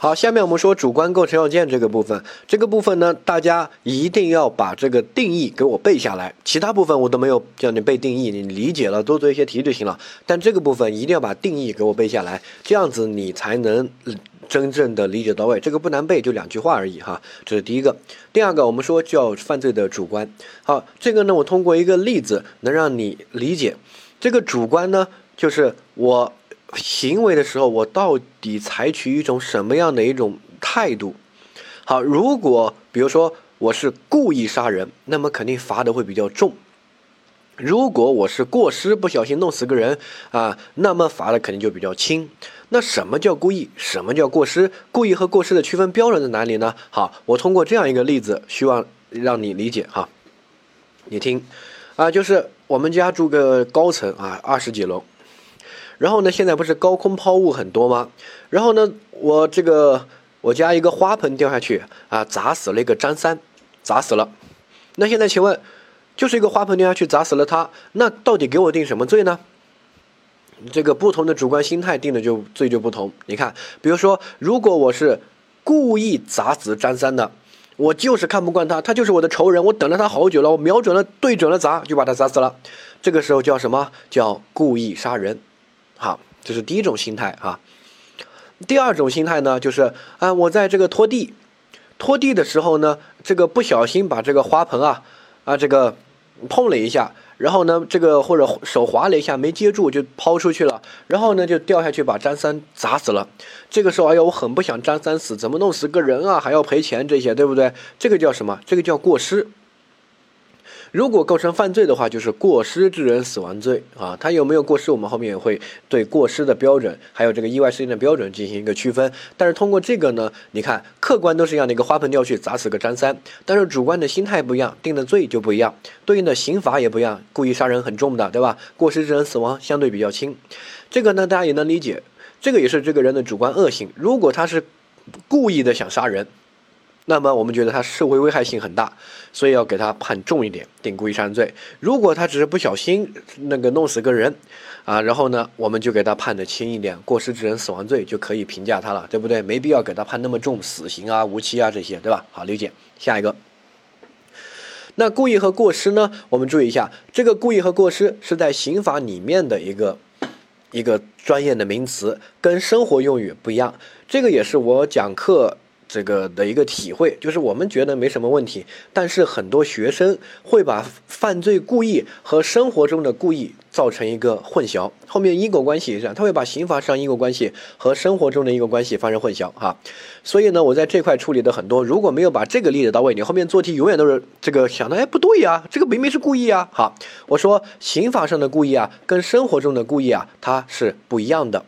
好，下面我们说主观构成要件这个部分。这个部分呢，大家一定要把这个定义给我背下来。其他部分我都没有叫你背定义，你理解了多做一些题就行了。但这个部分一定要把定义给我背下来，这样子你才能真正的理解到位。这个不难背，就两句话而已哈。这是第一个。第二个，我们说叫犯罪的主观。好，这个呢，我通过一个例子能让你理解。这个主观呢，就是我。行为的时候，我到底采取一种什么样的一种态度？好，如果比如说我是故意杀人，那么肯定罚的会比较重；如果我是过失，不小心弄死个人啊，那么罚的肯定就比较轻。那什么叫故意？什么叫过失？故意和过失的区分标准在哪里呢？好，我通过这样一个例子，希望让你理解哈。你听啊，就是我们家住个高层啊，二十几楼。然后呢，现在不是高空抛物很多吗？然后呢，我这个我家一个花盆掉下去啊，砸死了一个张三，砸死了。那现在请问，就是一个花盆掉下去砸死了他，那到底给我定什么罪呢？这个不同的主观心态定的就罪就不同。你看，比如说，如果我是故意砸死张三的，我就是看不惯他，他就是我的仇人，我等了他好久了，我瞄准了对准了砸，就把他砸死了。这个时候叫什么？叫故意杀人。好，这是第一种心态啊。第二种心态呢，就是啊，我在这个拖地，拖地的时候呢，这个不小心把这个花盆啊啊这个碰了一下，然后呢，这个或者手滑了一下没接住就抛出去了，然后呢就掉下去把张三砸死了。这个时候，哎呀，我很不想张三死，怎么弄死个人啊，还要赔钱这些，对不对？这个叫什么？这个叫过失。如果构成犯罪的话，就是过失致人死亡罪啊。他有没有过失，我们后面也会对过失的标准，还有这个意外事件的标准进行一个区分。但是通过这个呢，你看客观都是一样的，一个花盆掉去砸死个张三，但是主观的心态不一样，定的罪就不一样，对应的刑罚也不一样。故意杀人很重的，对吧？过失致人死亡相对比较轻，这个呢大家也能理解，这个也是这个人的主观恶性。如果他是故意的想杀人。那么我们觉得他社会危害性很大，所以要给他判重一点，定故意杀人罪。如果他只是不小心那个弄死个人，啊，然后呢，我们就给他判的轻一点，过失致人死亡罪就可以评价他了，对不对？没必要给他判那么重，死刑啊、无期啊这些，对吧？好，理解。下一个，那故意和过失呢？我们注意一下，这个故意和过失是在刑法里面的一个一个专业的名词，跟生活用语不一样。这个也是我讲课。这个的一个体会就是，我们觉得没什么问题，但是很多学生会把犯罪故意和生活中的故意造成一个混淆，后面因果关系上，他会把刑法上因果关系和生活中的因果关系发生混淆哈。所以呢，我在这块处理的很多，如果没有把这个理解到位，你后面做题永远都是这个想的，哎，不对呀，这个明明是故意啊。好，我说刑法上的故意啊，跟生活中的故意啊，它是不一样的。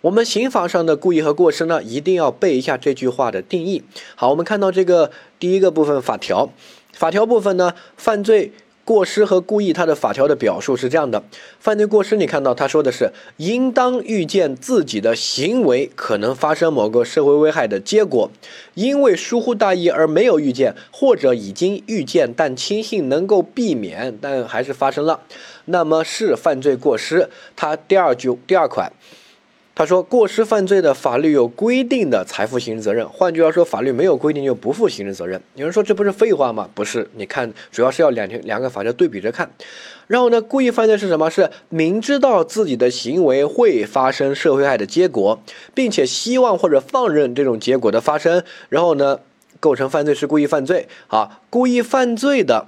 我们刑法上的故意和过失呢，一定要背一下这句话的定义。好，我们看到这个第一个部分法条，法条部分呢，犯罪过失和故意，它的法条的表述是这样的：犯罪过失，你看到他说的是，应当预见自己的行为可能发生某个社会危害的结果，因为疏忽大意而没有预见，或者已经预见但轻信能够避免，但还是发生了，那么是犯罪过失。它第二句第二款。他说，过失犯罪的法律有规定的，才负刑事责任。换句话说，法律没有规定就不负刑事责任。有人说这不是废话吗？不是，你看，主要是要两条两个法条对比着看。然后呢，故意犯罪是什么？是明知道自己的行为会发生社会害的结果，并且希望或者放任这种结果的发生，然后呢，构成犯罪是故意犯罪。啊，故意犯罪的。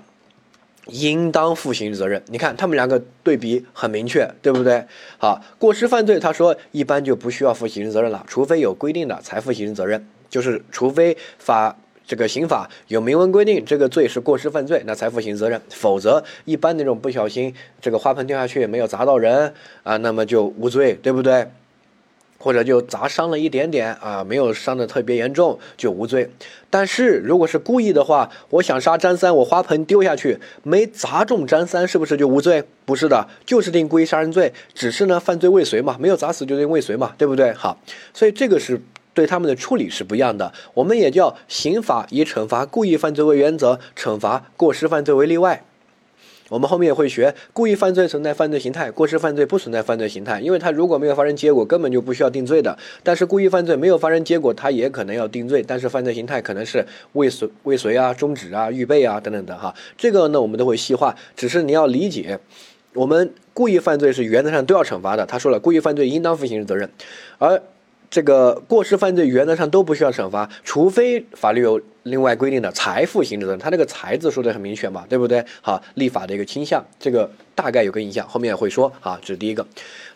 应当负刑事责任。你看他们两个对比很明确，对不对？好，过失犯罪，他说一般就不需要负刑事责任了，除非有规定的才负刑事责任。就是除非法这个刑法有明文规定这个罪是过失犯罪，那才负刑事责任。否则，一般那种不小心这个花盆掉下去没有砸到人啊，那么就无罪，对不对？或者就砸伤了一点点啊，没有伤的特别严重就无罪。但是如果是故意的话，我想杀张三，我花盆丢下去没砸中张三，是不是就无罪？不是的，就是定故意杀人罪，只是呢犯罪未遂嘛，没有砸死就定未遂嘛，对不对？好，所以这个是对他们的处理是不一样的。我们也叫刑法以惩罚故意犯罪为原则，惩罚过失犯罪为例外。我们后面也会学，故意犯罪存在犯罪形态，过失犯罪不存在犯罪形态，因为他如果没有发生结果，根本就不需要定罪的。但是故意犯罪没有发生结果，他也可能要定罪，但是犯罪形态可能是未遂、未遂啊、中止啊、预备啊等等的哈。这个呢，我们都会细化，只是你要理解，我们故意犯罪是原则上都要惩罚的。他说了，故意犯罪应当负刑事责任，而。这个过失犯罪原则上都不需要惩罚，除非法律有另外规定的财富刑事责任。他那个“财”字说的很明确嘛，对不对？好，立法的一个倾向，这个大概有个印象，后面会说啊。这是第一个，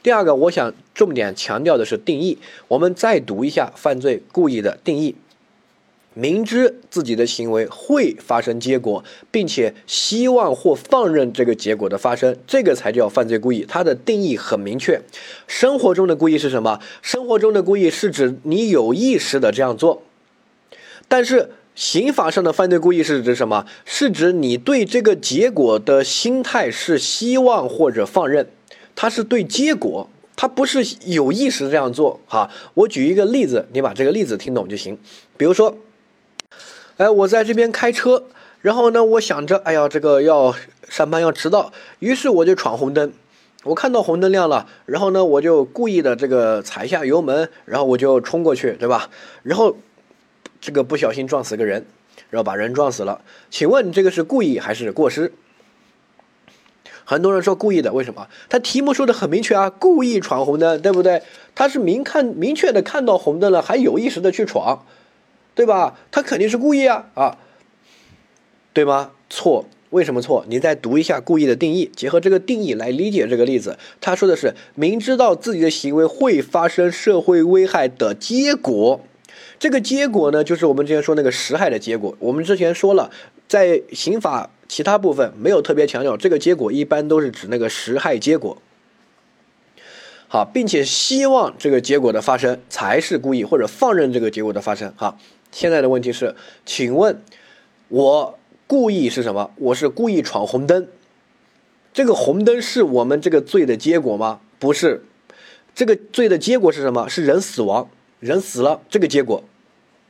第二个，我想重点强调的是定义。我们再读一下犯罪故意的定义。明知自己的行为会发生结果，并且希望或放任这个结果的发生，这个才叫犯罪故意。它的定义很明确。生活中的故意是什么？生活中的故意是指你有意识的这样做。但是刑法上的犯罪故意是指什么？是指你对这个结果的心态是希望或者放任，它是对结果，它不是有意识这样做。哈，我举一个例子，你把这个例子听懂就行。比如说。哎，我在这边开车，然后呢，我想着，哎呀，这个要上班要迟到，于是我就闯红灯。我看到红灯亮了，然后呢，我就故意的这个踩下油门，然后我就冲过去，对吧？然后这个不小心撞死个人，然后把人撞死了。请问这个是故意还是过失？很多人说故意的，为什么？他题目说的很明确啊，故意闯红灯，对不对？他是明看明确的看到红灯了，还有意识的去闯。对吧？他肯定是故意啊啊，对吗？错，为什么错？你再读一下故意的定义，结合这个定义来理解这个例子。他说的是明知道自己的行为会发生社会危害的结果，这个结果呢，就是我们之前说那个实害的结果。我们之前说了，在刑法其他部分没有特别强调，这个结果一般都是指那个实害结果。好，并且希望这个结果的发生才是故意，或者放任这个结果的发生。哈。现在的问题是，请问，我故意是什么？我是故意闯红灯。这个红灯是我们这个罪的结果吗？不是，这个罪的结果是什么？是人死亡，人死了这个结果，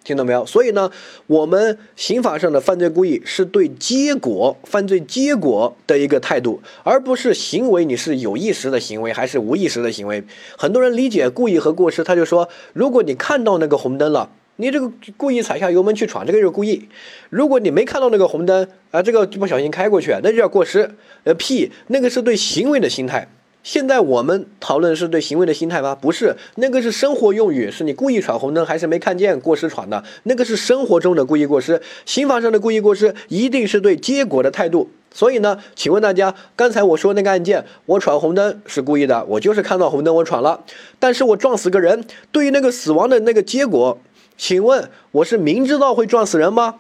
听到没有？所以呢，我们刑法上的犯罪故意是对结果、犯罪结果的一个态度，而不是行为你是有意识的行为还是无意识的行为。很多人理解故意和过失，他就说，如果你看到那个红灯了。你这个故意踩下油门去闯，这个就是故意。如果你没看到那个红灯啊，这个不小心开过去，那就叫过失。呃，屁，那个是对行为的心态。现在我们讨论是对行为的心态吗？不是，那个是生活用语，是你故意闯红灯还是没看见过失闯的？那个是生活中的故意过失。刑法上的故意过失一定是对结果的态度。所以呢，请问大家，刚才我说那个案件，我闯红灯是故意的，我就是看到红灯我闯了，但是我撞死个人，对于那个死亡的那个结果。请问我是明知道会撞死人吗？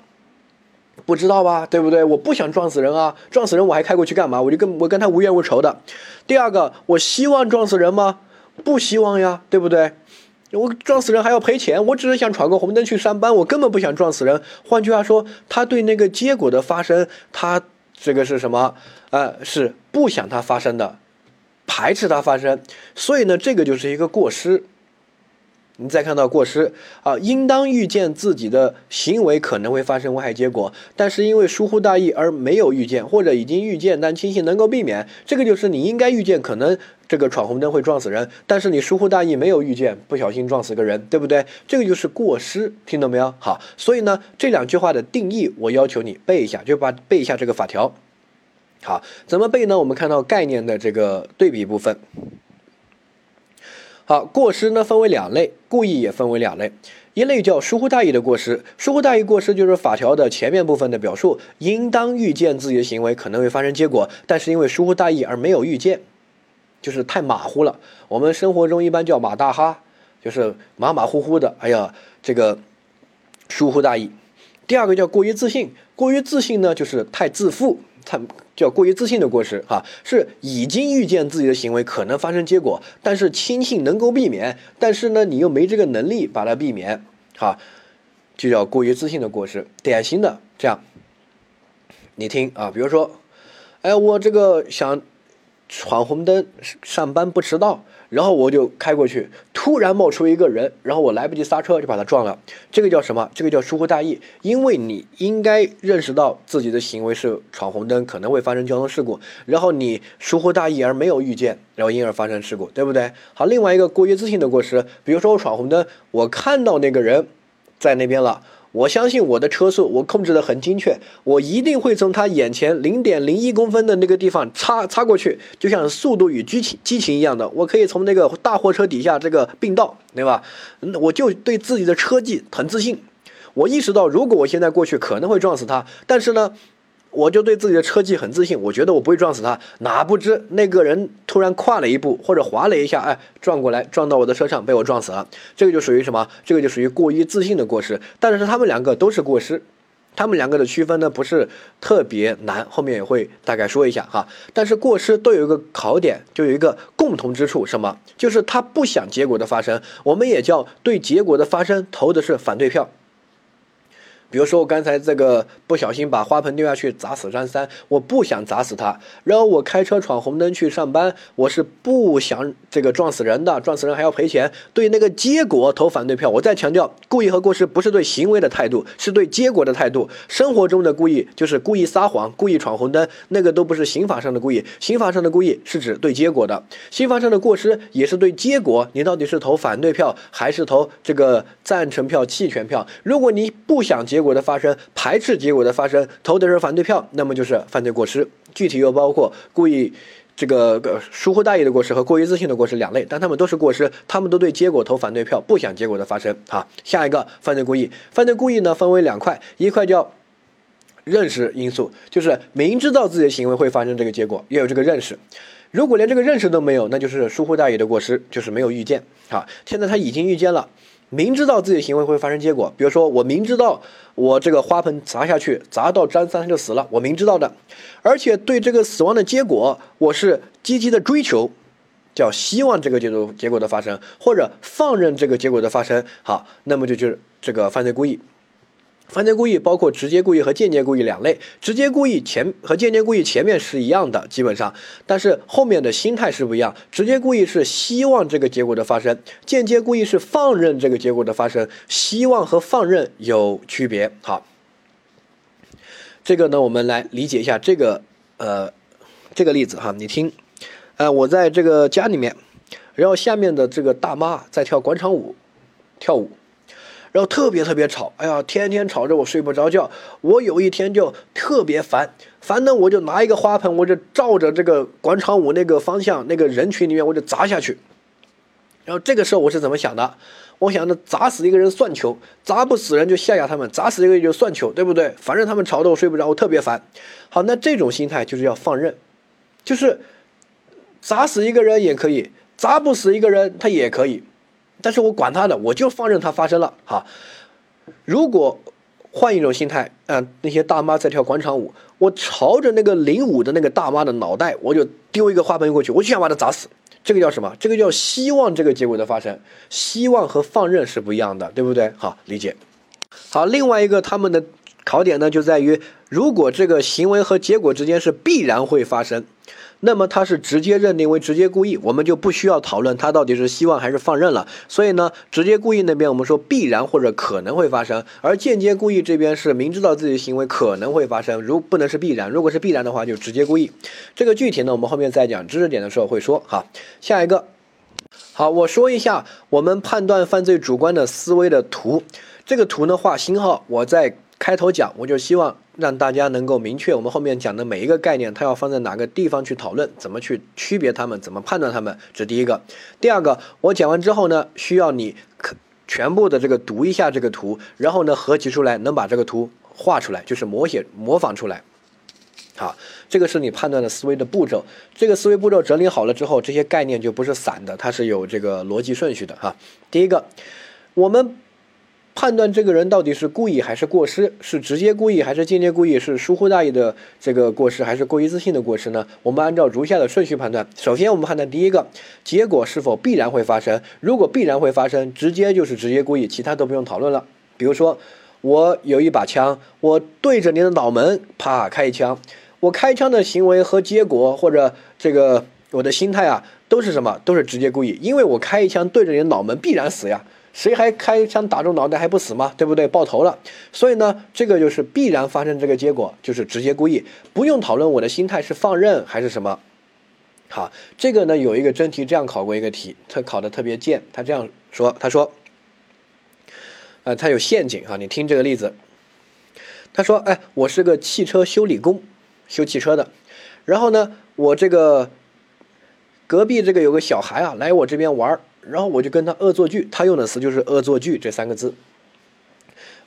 不知道吧，对不对？我不想撞死人啊，撞死人我还开过去干嘛？我就跟我跟他无冤无仇的。第二个，我希望撞死人吗？不希望呀，对不对？我撞死人还要赔钱，我只是想闯个红灯去上班，我根本不想撞死人。换句话说，他对那个结果的发生，他这个是什么？呃，是不想它发生的，排斥它发生。所以呢，这个就是一个过失。你再看到过失啊，应当预见自己的行为可能会发生危害结果，但是因为疏忽大意而没有预见，或者已经预见但庆幸能够避免，这个就是你应该预见可能这个闯红灯会撞死人，但是你疏忽大意没有预见，不小心撞死个人，对不对？这个就是过失，听懂没有？好，所以呢，这两句话的定义我要求你背一下，就把背一下这个法条。好，怎么背呢？我们看到概念的这个对比部分。好，过失呢分为两类，故意也分为两类，一类叫疏忽大意的过失，疏忽大意过失就是法条的前面部分的表述，应当预见自己的行为可能会发生结果，但是因为疏忽大意而没有预见，就是太马虎了。我们生活中一般叫马大哈，就是马马虎虎的，哎呀，这个疏忽大意。第二个叫过于自信，过于自信呢就是太自负。他叫过于自信的过失，哈，是已经预见自己的行为可能发生结果，但是轻信能够避免，但是呢，你又没这个能力把它避免，哈，就叫过于自信的过失。典型的这样，你听啊，比如说，哎，我这个想闯红灯上班不迟到，然后我就开过去，突然冒出一个人，然后我来不及刹车就把他撞了。这个叫什么？这个叫疏忽大意。因为你应该认识到自己的行为是闯红灯，可能会发生交通事故，然后你疏忽大意而没有预见，然后因而发生事故，对不对？好，另外一个过于自信的过失，比如说我闯红灯，我看到那个人在那边了。我相信我的车速，我控制的很精确，我一定会从他眼前零点零一公分的那个地方擦擦过去，就像《速度与激情》激情一样的，我可以从那个大货车底下这个并道，对吧？我就对自己的车技很自信，我意识到如果我现在过去可能会撞死他，但是呢。我就对自己的车技很自信，我觉得我不会撞死他。哪不知那个人突然跨了一步，或者滑了一下，哎，撞过来撞到我的车上，被我撞死了。这个就属于什么？这个就属于过于自信的过失。但是他们两个都是过失，他们两个的区分呢不是特别难，后面也会大概说一下哈。但是过失都有一个考点，就有一个共同之处，什么？就是他不想结果的发生，我们也叫对结果的发生投的是反对票。比如说我刚才这个不小心把花盆丢下去砸死张三，我不想砸死他。然后我开车闯红灯去上班，我是不想这个撞死人的，撞死人还要赔钱。对那个结果投反对票。我再强调，故意和过失不是对行为的态度，是对结果的态度。生活中的故意就是故意撒谎、故意闯红灯，那个都不是刑法上的故意。刑法上的故意是指对结果的，刑法上的过失也是对结果。你到底是投反对票还是投这个赞成票、弃权票？如果你不想结。结果的发生，排斥结果的发生，投的是反对票，那么就是犯罪过失。具体又包括故意这个疏忽大意的过失和过于自信的过失两类，但他们都是过失，他们都对结果投反对票，不想结果的发生。好，下一个犯罪故意，犯罪故意呢分为两块，一块叫认识因素，就是明知道自己的行为会发生这个结果，要有这个认识。如果连这个认识都没有，那就是疏忽大意的过失，就是没有预见。好，现在他已经预见了。明知道自己行为会发生结果，比如说我明知道我这个花盆砸下去砸到张三他就死了，我明知道的，而且对这个死亡的结果我是积极的追求，叫希望这个结果结果的发生，或者放任这个结果的发生，好，那么就就是这个犯罪故意。犯罪故意包括直接故意和间接故意两类，直接故意前和间接故意前面是一样的，基本上，但是后面的心态是不一样。直接故意是希望这个结果的发生，间接故意是放任这个结果的发生。希望和放任有区别。好，这个呢，我们来理解一下这个呃这个例子哈，你听，呃，我在这个家里面，然后下面的这个大妈在跳广场舞，跳舞。然后特别特别吵，哎呀，天天吵着我睡不着觉。我有一天就特别烦，烦呢我就拿一个花盆，我就照着这个广场舞那个方向那个人群里面我就砸下去。然后这个时候我是怎么想的？我想着砸死一个人算球，砸不死人就吓吓他们，砸死一个人就算球，对不对？反正他们吵得我睡不着，我特别烦。好，那这种心态就是要放任，就是砸死一个人也可以，砸不死一个人他也可以。但是我管他的，我就放任它发生了哈。如果换一种心态，嗯，那些大妈在跳广场舞，我朝着那个领舞的那个大妈的脑袋，我就丢一个花盆过去，我就想把她砸死。这个叫什么？这个叫希望这个结果的发生。希望和放任是不一样的，对不对？好，理解。好，另外一个他们的考点呢，就在于如果这个行为和结果之间是必然会发生。那么他是直接认定为直接故意，我们就不需要讨论他到底是希望还是放任了。所以呢，直接故意那边我们说必然或者可能会发生，而间接故意这边是明知道自己行为可能会发生，如不能是必然，如果是必然的话就直接故意。这个具体呢，我们后面再讲知识点的时候会说。好，下一个，好，我说一下我们判断犯罪主观的思维的图。这个图呢画星号，我在开头讲，我就希望。让大家能够明确我们后面讲的每一个概念，它要放在哪个地方去讨论，怎么去区别它们，怎么判断它们，这第一个。第二个，我讲完之后呢，需要你可全部的这个读一下这个图，然后呢合集出来，能把这个图画出来，就是模写模仿出来。好，这个是你判断的思维的步骤。这个思维步骤整理好了之后，这些概念就不是散的，它是有这个逻辑顺序的哈。第一个，我们。判断这个人到底是故意还是过失，是直接故意还是间接故意，是疏忽大意的这个过失还是过于自信的过失呢？我们按照如下的顺序判断。首先，我们判断第一个结果是否必然会发生。如果必然会发生，直接就是直接故意，其他都不用讨论了。比如说，我有一把枪，我对着你的脑门啪开一枪，我开枪的行为和结果或者这个我的心态啊，都是什么？都是直接故意，因为我开一枪对着你的脑门，必然死呀。谁还开枪打中脑袋还不死吗？对不对？爆头了。所以呢，这个就是必然发生这个结果，就是直接故意，不用讨论我的心态是放任还是什么。好，这个呢有一个真题这样考过一个题，他考的特别贱，他这样说，他说，呃，他有陷阱哈，你听这个例子，他说，哎，我是个汽车修理工，修汽车的，然后呢，我这个隔壁这个有个小孩啊，来我这边玩儿。然后我就跟他恶作剧，他用的词就是恶作剧这三个字。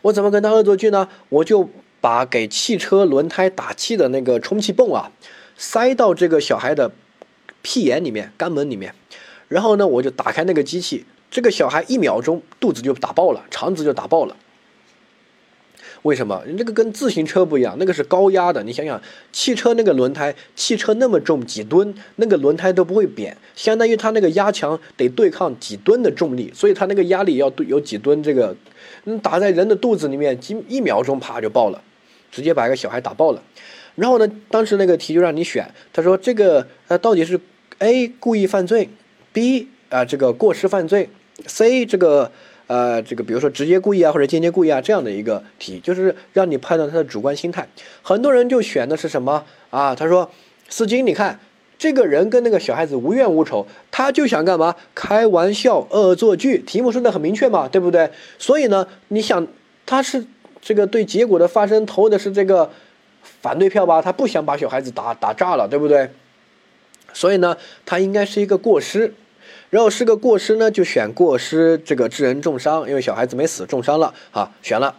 我怎么跟他恶作剧呢？我就把给汽车轮胎打气的那个充气泵啊，塞到这个小孩的屁眼里面、肛门里面，然后呢，我就打开那个机器，这个小孩一秒钟肚子就打爆了，肠子就打爆了。为什么？你这个跟自行车不一样，那个是高压的。你想想，汽车那个轮胎，汽车那么重几吨，那个轮胎都不会扁，相当于它那个压强得对抗几吨的重力，所以它那个压力要对有几吨。这个，嗯，打在人的肚子里面，几一秒钟啪就爆了，直接把一个小孩打爆了。然后呢，当时那个题就让你选，他说这个呃到底是 A 故意犯罪，B 啊这个过失犯罪，C 这个。呃，这个比如说直接故意啊，或者间接故意啊，这样的一个题，就是让你判断他的主观心态。很多人就选的是什么啊？他说：“司机，你看这个人跟那个小孩子无冤无仇，他就想干嘛？开玩笑，恶作剧。题目说的很明确嘛，对不对？所以呢，你想他是这个对结果的发生投的是这个反对票吧？他不想把小孩子打打炸了，对不对？所以呢，他应该是一个过失。”然后是个过失呢，就选过失这个致人重伤，因为小孩子没死，重伤了啊，选了，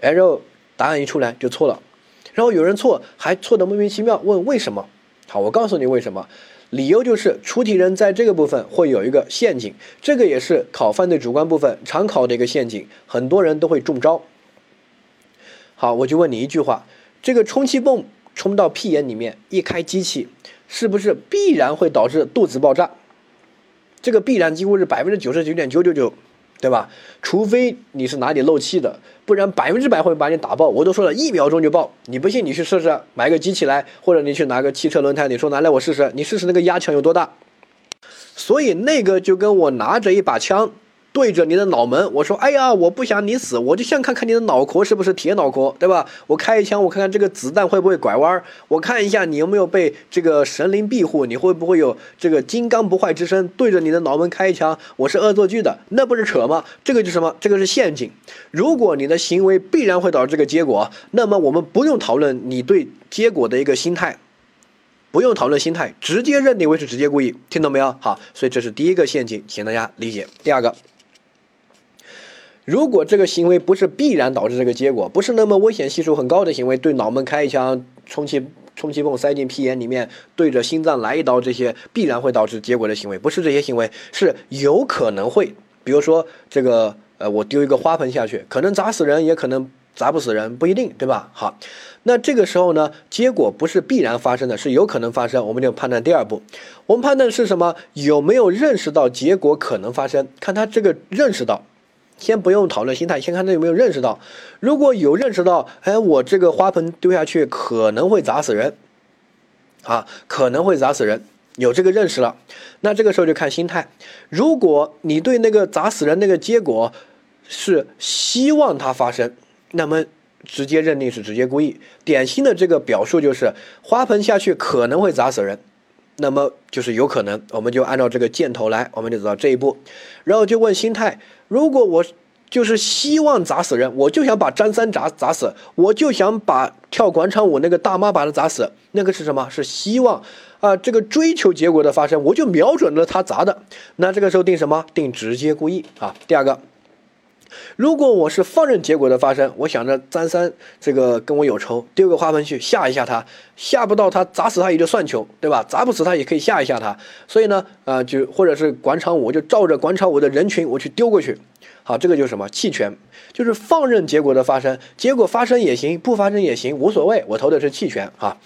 哎，然后答案一出来就错了，然后有人错还错的莫名其妙，问为什么？好，我告诉你为什么，理由就是出题人在这个部分会有一个陷阱，这个也是考犯罪主观部分常考的一个陷阱，很多人都会中招。好，我就问你一句话，这个充气泵充到屁眼里面一开机器，是不是必然会导致肚子爆炸？这个必然几乎是百分之九十九点九九九，对吧？除非你是哪里漏气的，不然百分之百会把你打爆。我都说了一秒钟就爆，你不信你去试试，买个机器来，或者你去拿个汽车轮胎，你说拿来我试试，你试试那个压强有多大。所以那个就跟我拿着一把枪。对着你的脑门，我说：“哎呀，我不想你死，我就想看看你的脑壳是不是铁脑壳，对吧？我开一枪，我看看这个子弹会不会拐弯儿，我看一下你有没有被这个神灵庇护，你会不会有这个金刚不坏之身？对着你的脑门开一枪，我是恶作剧的，那不是扯吗？这个就是什么？这个是陷阱。如果你的行为必然会导致这个结果，那么我们不用讨论你对结果的一个心态，不用讨论心态，直接认定为是直接故意，听懂没有？好，所以这是第一个陷阱，请大家理解。第二个。如果这个行为不是必然导致这个结果，不是那么危险系数很高的行为，对脑门开一枪，充气充气泵塞进屁眼里面，对着心脏来一刀，这些必然会导致结果的行为，不是这些行为，是有可能会，比如说这个，呃，我丢一个花盆下去，可能砸死人，也可能砸不死人，不一定，对吧？好，那这个时候呢，结果不是必然发生的，是有可能发生，我们就判断第二步，我们判断是什么？有没有认识到结果可能发生？看他这个认识到。先不用讨论心态，先看他有没有认识到。如果有认识到，哎，我这个花盆丢下去可能会砸死人，啊，可能会砸死人，有这个认识了，那这个时候就看心态。如果你对那个砸死人那个结果是希望它发生，那么直接认定是直接故意。典型的这个表述就是花盆下去可能会砸死人。那么就是有可能，我们就按照这个箭头来，我们就走到这一步，然后就问心态：如果我就是希望砸死人，我就想把张三砸砸死，我就想把跳广场舞那个大妈把他砸死，那个是什么？是希望啊，这个追求结果的发生，我就瞄准了他砸的。那这个时候定什么？定直接故意啊。第二个。如果我是放任结果的发生，我想着张三这个跟我有仇，丢个花盆去吓一吓他，吓不到他砸死他也就算球，对吧？砸不死他也可以吓一吓他。所以呢，啊，就或者是广场舞，就照着广场舞的人群我去丢过去。好，这个就是什么弃权，就是放任结果的发生，结果发生也行，不发生也行，无所谓，我投的是弃权啊。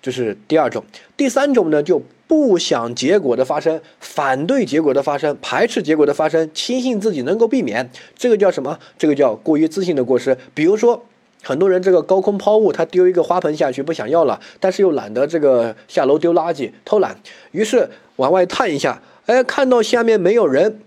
这是第二种，第三种呢就。不想结果的发生，反对结果的发生，排斥结果的发生，轻信自己能够避免，这个叫什么？这个叫过于自信的过失。比如说，很多人这个高空抛物，他丢一个花盆下去不想要了，但是又懒得这个下楼丢垃圾，偷懒，于是往外探一下，哎，看到下面没有人，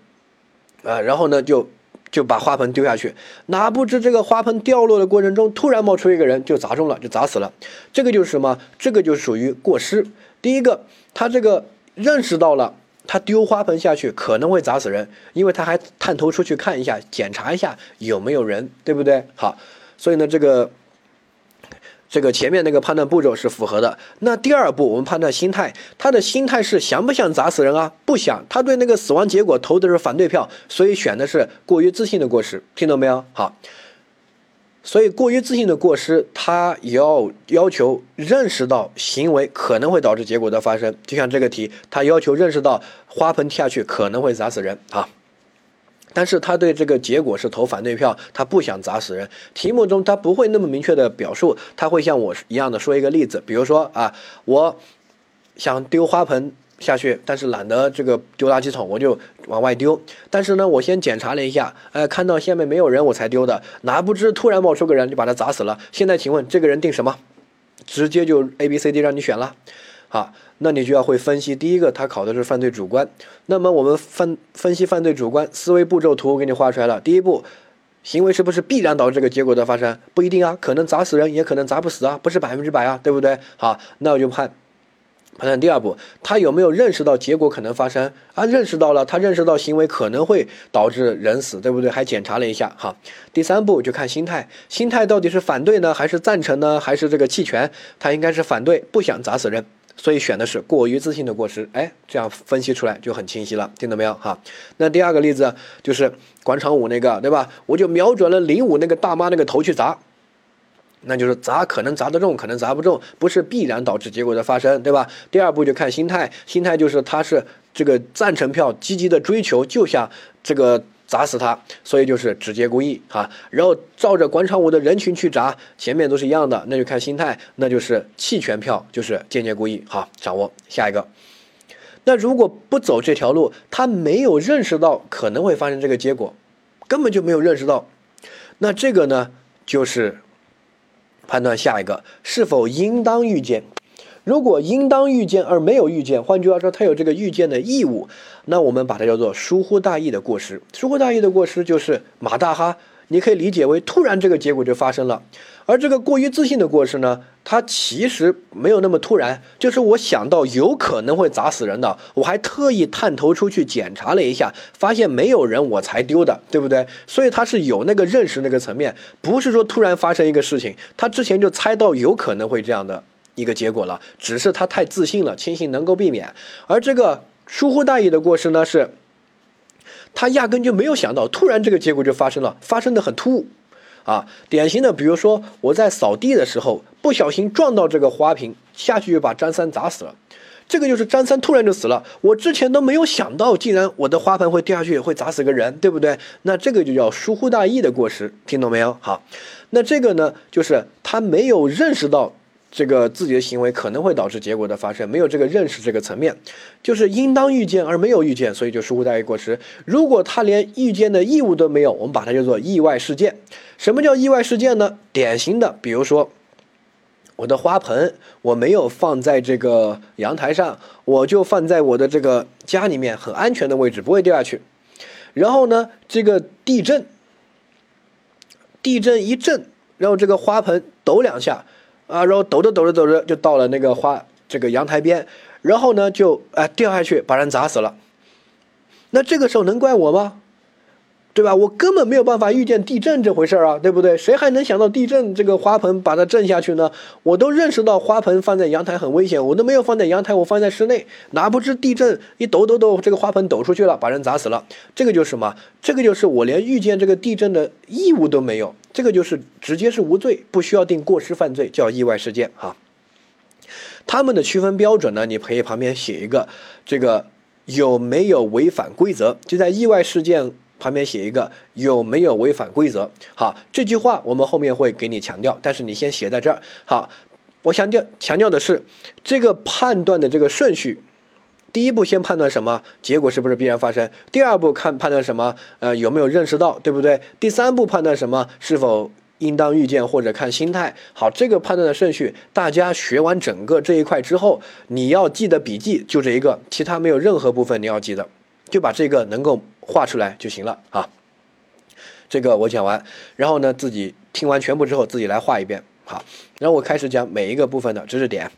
啊，然后呢就就把花盆丢下去，哪不知这个花盆掉落的过程中，突然冒出一个人就砸中了，就砸死了。这个就是什么？这个就属于过失。第一个，他这个认识到了。他丢花盆下去可能会砸死人，因为他还探头出去看一下，检查一下有没有人，对不对？好，所以呢，这个这个前面那个判断步骤是符合的。那第二步，我们判断心态，他的心态是想不想砸死人啊？不想，他对那个死亡结果投的是反对票，所以选的是过于自信的过失，听懂没有？好。所以，过于自信的过失，他要要求认识到行为可能会导致结果的发生。就像这个题，他要求认识到花盆踢下去可能会砸死人啊，但是他对这个结果是投反对票，他不想砸死人。题目中他不会那么明确的表述，他会像我一样的说一个例子，比如说啊，我想丢花盆。下去，但是懒得这个丢垃圾桶，我就往外丢。但是呢，我先检查了一下，呃，看到下面没有人，我才丢的。哪不知突然冒出个人，就把他砸死了。现在请问这个人定什么？直接就 A、B、C、D 让你选了。好，那你就要会分析。第一个，他考的是犯罪主观。那么我们分分析犯罪主观思维步骤图，给你画出来了。第一步，行为是不是必然导致这个结果的发生？不一定啊，可能砸死人，也可能砸不死啊，不是百分之百啊，对不对？好，那我就判。判断第二步，他有没有认识到结果可能发生啊？认识到了，他认识到行为可能会导致人死，对不对？还检查了一下哈。第三步就看心态，心态到底是反对呢，还是赞成呢，还是这个弃权？他应该是反对，不想砸死人，所以选的是过于自信的过失。哎，这样分析出来就很清晰了，听到没有哈？那第二个例子就是广场舞那个，对吧？我就瞄准了领舞那个大妈那个头去砸。那就是砸可能砸得中，可能砸不中，不是必然导致结果的发生，对吧？第二步就看心态，心态就是他是这个赞成票，积极的追求，就想这个砸死他，所以就是直接故意哈。然后照着广场舞的人群去砸，前面都是一样的，那就看心态，那就是弃权票，就是间接故意。好，掌握下一个。那如果不走这条路，他没有认识到可能会发生这个结果，根本就没有认识到，那这个呢就是。判断下一个是否应当预见，如果应当预见而没有预见，换句话说，他有这个预见的义务，那我们把它叫做疏忽大意的过失。疏忽大意的过失就是马大哈。你可以理解为突然这个结果就发生了，而这个过于自信的过失呢，它其实没有那么突然，就是我想到有可能会砸死人的，我还特意探头出去检查了一下，发现没有人我才丢的，对不对？所以他是有那个认识那个层面，不是说突然发生一个事情，他之前就猜到有可能会这样的一个结果了，只是他太自信了，轻信能够避免。而这个疏忽大意的过失呢是。他压根就没有想到，突然这个结果就发生了，发生的很突兀，啊，典型的，比如说我在扫地的时候不小心撞到这个花瓶，下去就把张三砸死了，这个就是张三突然就死了，我之前都没有想到，竟然我的花盆会掉下去会砸死个人，对不对？那这个就叫疏忽大意的过失，听懂没有？好，那这个呢，就是他没有认识到。这个自己的行为可能会导致结果的发生，没有这个认识这个层面，就是应当预见而没有预见，所以就疏忽大意过失。如果他连预见的义务都没有，我们把它叫做意外事件。什么叫意外事件呢？典型的，比如说我的花盆我没有放在这个阳台上，我就放在我的这个家里面很安全的位置，不会掉下去。然后呢，这个地震，地震一震，然后这个花盆抖两下。啊，然后抖着抖着抖着就到了那个花这个阳台边，然后呢就哎掉下去把人砸死了。那这个时候能怪我吗？对吧？我根本没有办法预见地震这回事儿啊，对不对？谁还能想到地震这个花盆把它震下去呢？我都认识到花盆放在阳台很危险，我都没有放在阳台，我放在室内，哪不知地震一抖抖抖，这个花盆抖出去了，把人砸死了。这个就是什么？这个就是我连预见这个地震的义务都没有。这个就是直接是无罪，不需要定过失犯罪，叫意外事件哈。他们的区分标准呢，你可以旁边写一个，这个有没有违反规则？就在意外事件旁边写一个有没有违反规则？好，这句话我们后面会给你强调，但是你先写在这儿。好，我强调强调的是这个判断的这个顺序。第一步先判断什么结果是不是必然发生，第二步看判断什么，呃有没有认识到，对不对？第三步判断什么是否应当预见或者看心态。好，这个判断的顺序，大家学完整个这一块之后，你要记的笔记就这一个，其他没有任何部分你要记的，就把这个能够画出来就行了啊。这个我讲完，然后呢，自己听完全部之后，自己来画一遍。好，然后我开始讲每一个部分的知识点。